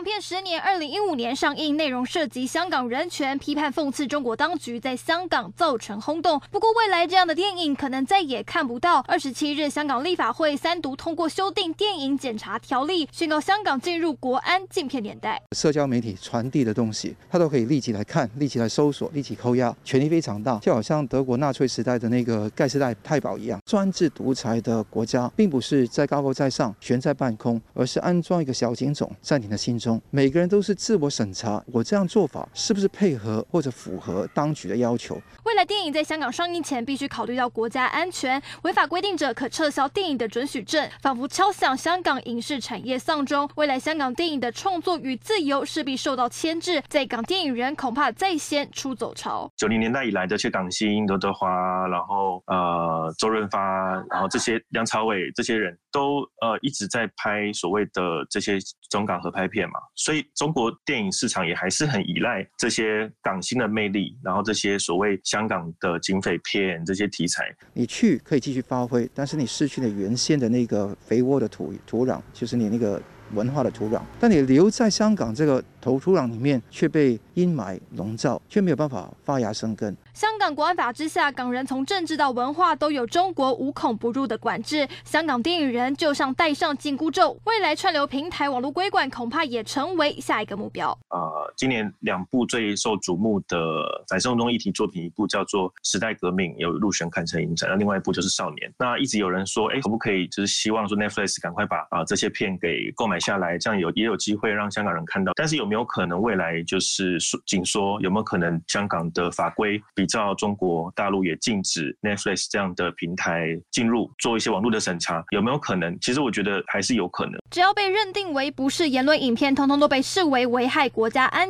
港片《十年》二零一五年上映，内容涉及香港人权，批判讽刺中国当局在香港造成轰动。不过，未来这样的电影可能再也看不到。二十七日，香港立法会三读通过修订电影检查条例，宣告香港进入国安禁片年代。社交媒体传递的东西，他都可以立即来看，立即来搜索，立即扣押，权力非常大，就好像德国纳粹时代的那个盖世太太保一样。专制独裁的国家，并不是在高高在上，悬在半空，而是安装一个小警种，在你的心中。每个人都是自我审查，我这样做法是不是配合或者符合当局的要求？未来电影在香港上映前必须考虑到国家安全，违法规定者可撤销电影的准许证，仿佛敲响香港影视产业丧钟。未来香港电影的创作与自由势必受到牵制，在港电影人恐怕再掀出走潮。九零年代以来的去港星，刘德华，然后呃周润发，然后这些梁朝伟这些人都呃一直在拍所谓的这些中港合拍片嘛。所以中国电影市场也还是很依赖这些港星的魅力，然后这些所谓香港的警匪片这些题材，你去可以继续发挥，但是你失去了原先的那个肥沃的土土壤，就是你那个文化的土壤。但你留在香港这个土土壤里面，却被阴霾笼罩，却没有办法发芽生根。香港国安法之下，港人从政治到文化都有中国无孔不入的管制。香港电影人就像戴上紧箍咒，未来串流平台网络规管恐怕也成为下一个目标。呃，今年两部最受瞩目的反送中议题作品，一部叫做《时代革命》，有入选坎城影展；那另外一部就是《少年》。那一直有人说，哎，可不可以就是希望说 Netflix 赶快把啊、这些片给购买下来，这样有也有机会让香港人看到。但是有没有可能未来就是紧说？有没有可能香港的法规比照中国大陆也禁止 Netflix 这样的平台进入做一些网络的审查，有没有可能？其实我觉得还是有可能。只要被认定为不是言论影片，通通都被视为危害国家安